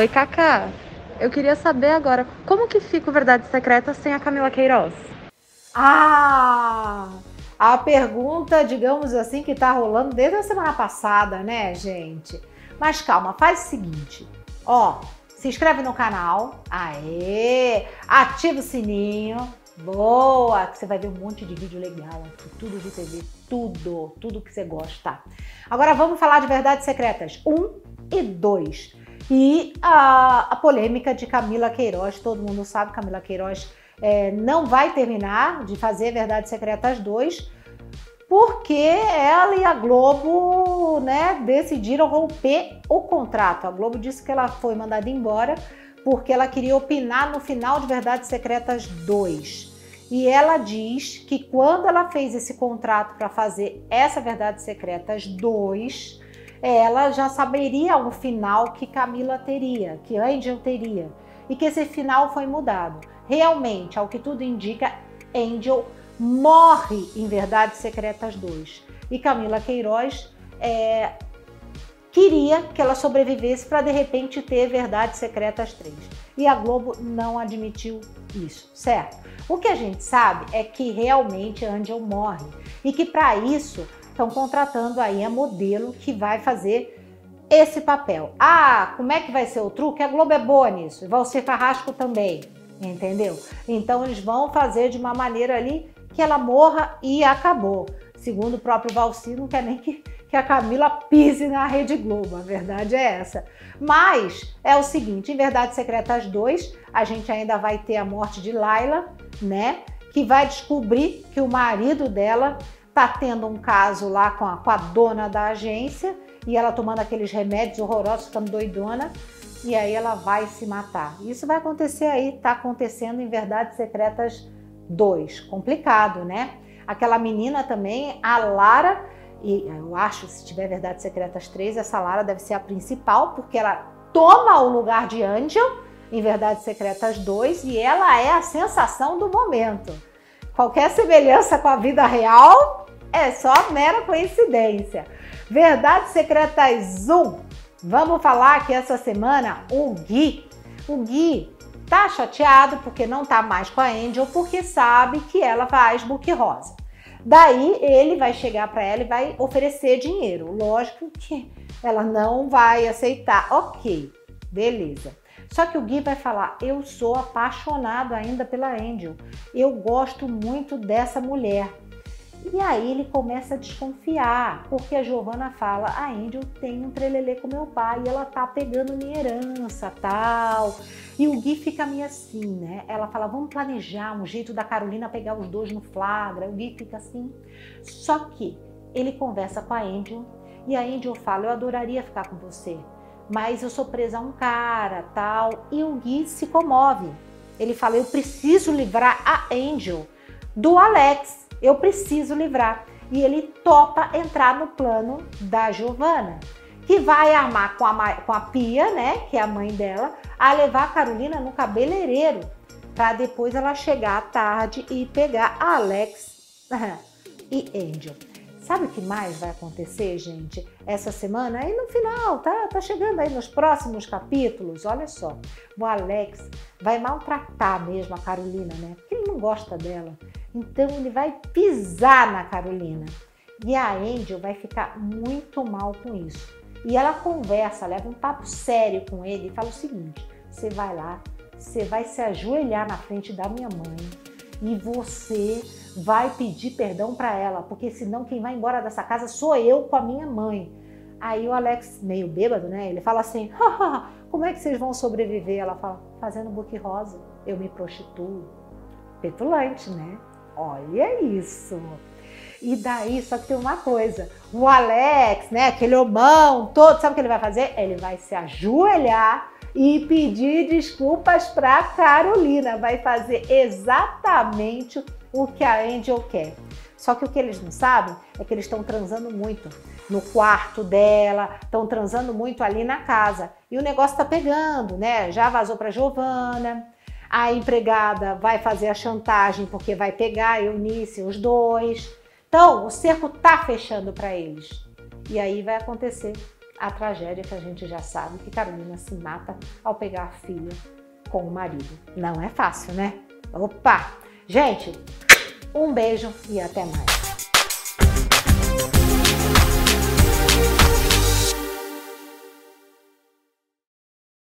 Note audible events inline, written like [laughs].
Oi, Kaká. Eu queria saber agora, como que fica o Verdade Secreta sem a Camila Queiroz? Ah! A pergunta, digamos assim, que tá rolando desde a semana passada, né, gente? Mas calma, faz o seguinte, ó, se inscreve no canal, aê, ativa o sininho, boa, que você vai ver um monte de vídeo legal, tudo de TV, tudo, tudo que você gosta. Agora vamos falar de Verdades Secretas 1 e 2. E a, a polêmica de Camila Queiroz, todo mundo sabe, Camila Queiroz é, não vai terminar de fazer Verdades Secretas 2, porque ela e a Globo né, decidiram romper o contrato. A Globo disse que ela foi mandada embora porque ela queria opinar no final de Verdades Secretas 2. E ela diz que quando ela fez esse contrato para fazer essa Verdades Secretas 2, ela já saberia o final que Camila teria, que Angel teria, e que esse final foi mudado. Realmente, ao que tudo indica, Angel morre em Verdades Secretas 2. E Camila Queiroz é, queria que ela sobrevivesse para de repente ter Verdades Secretas 3. E a Globo não admitiu isso, certo? O que a gente sabe é que realmente Angel morre e que para isso estão contratando aí a modelo que vai fazer esse papel. Ah, como é que vai ser o truque? A Globo é boa nisso, vai ser Carrasco também, entendeu? Então eles vão fazer de uma maneira ali que ela morra e acabou. Segundo o próprio Valci, não quer nem que, que a Camila pise na Rede Globo, a verdade é essa. Mas é o seguinte, em Verdades Secretas 2, a gente ainda vai ter a morte de Laila, né? Que vai descobrir que o marido dela tá tendo um caso lá com a, com a dona da agência e ela tomando aqueles remédios horrorosos, ficando doidona, e aí ela vai se matar. Isso vai acontecer aí, tá acontecendo em Verdades Secretas 2. Complicado, né? Aquela menina também, a Lara, e eu acho, se tiver Verdades Secretas 3, essa Lara deve ser a principal, porque ela toma o lugar de Angel em Verdades Secretas 2 e ela é a sensação do momento. Qualquer semelhança com a vida real é só mera coincidência. Verdades Secretas 1. Vamos falar que essa semana o Gui, o Gui tá chateado porque não tá mais com a Angel, porque sabe que ela faz book rosa. Daí ele vai chegar para ela e vai oferecer dinheiro. Lógico que ela não vai aceitar. Ok, beleza. Só que o Gui vai falar: Eu sou apaixonado ainda pela Angel. Eu gosto muito dessa mulher. E aí ele começa a desconfiar, porque a Giovana fala: a Angel tem um trelelê com meu pai e ela tá pegando minha herança, tal. E o Gui fica meio assim, né? Ela fala: vamos planejar um jeito da Carolina pegar os dois no flagra. O Gui fica assim. Só que ele conversa com a Angel e a Angel fala: eu adoraria ficar com você mas eu sou presa a um cara, tal. E o Gui se comove. Ele fala: Eu preciso livrar a Angel do Alex. Eu preciso livrar. E ele topa entrar no plano da Giovana, que vai armar com a, com a Pia, né, que é a mãe dela, a levar a Carolina no cabeleireiro, para depois ela chegar à tarde e pegar a Alex [laughs] e Angel. Sabe o que mais vai acontecer, gente, essa semana? Aí no final, tá, tá chegando aí nos próximos capítulos, olha só. O Alex vai maltratar mesmo a Carolina, né? Porque ele não gosta dela. Então ele vai pisar na Carolina. E a Angel vai ficar muito mal com isso. E ela conversa, leva um papo sério com ele e fala o seguinte: você vai lá, você vai se ajoelhar na frente da minha mãe e você vai pedir perdão para ela, porque senão quem vai embora dessa casa sou eu com a minha mãe. Aí o Alex, meio bêbado, né? Ele fala assim: como é que vocês vão sobreviver? Ela fala: fazendo book rosa, eu me prostituo. Petulante, né? Olha isso. E daí, só que tem uma coisa: o Alex, né? Aquele homão todo, sabe o que ele vai fazer? Ele vai se ajoelhar e pedir desculpas para Carolina. Vai fazer exatamente o que a Angel quer. Só que o que eles não sabem é que eles estão transando muito no quarto dela, estão transando muito ali na casa. E o negócio tá pegando, né? Já vazou para Giovana. A empregada vai fazer a chantagem porque vai pegar a Eunice, os dois. Então, o cerco tá fechando para eles. E aí vai acontecer a tragédia que a gente já sabe que Carolina se mata ao pegar a filha com o marido. Não é fácil, né? Opa! Gente, um beijo e até mais.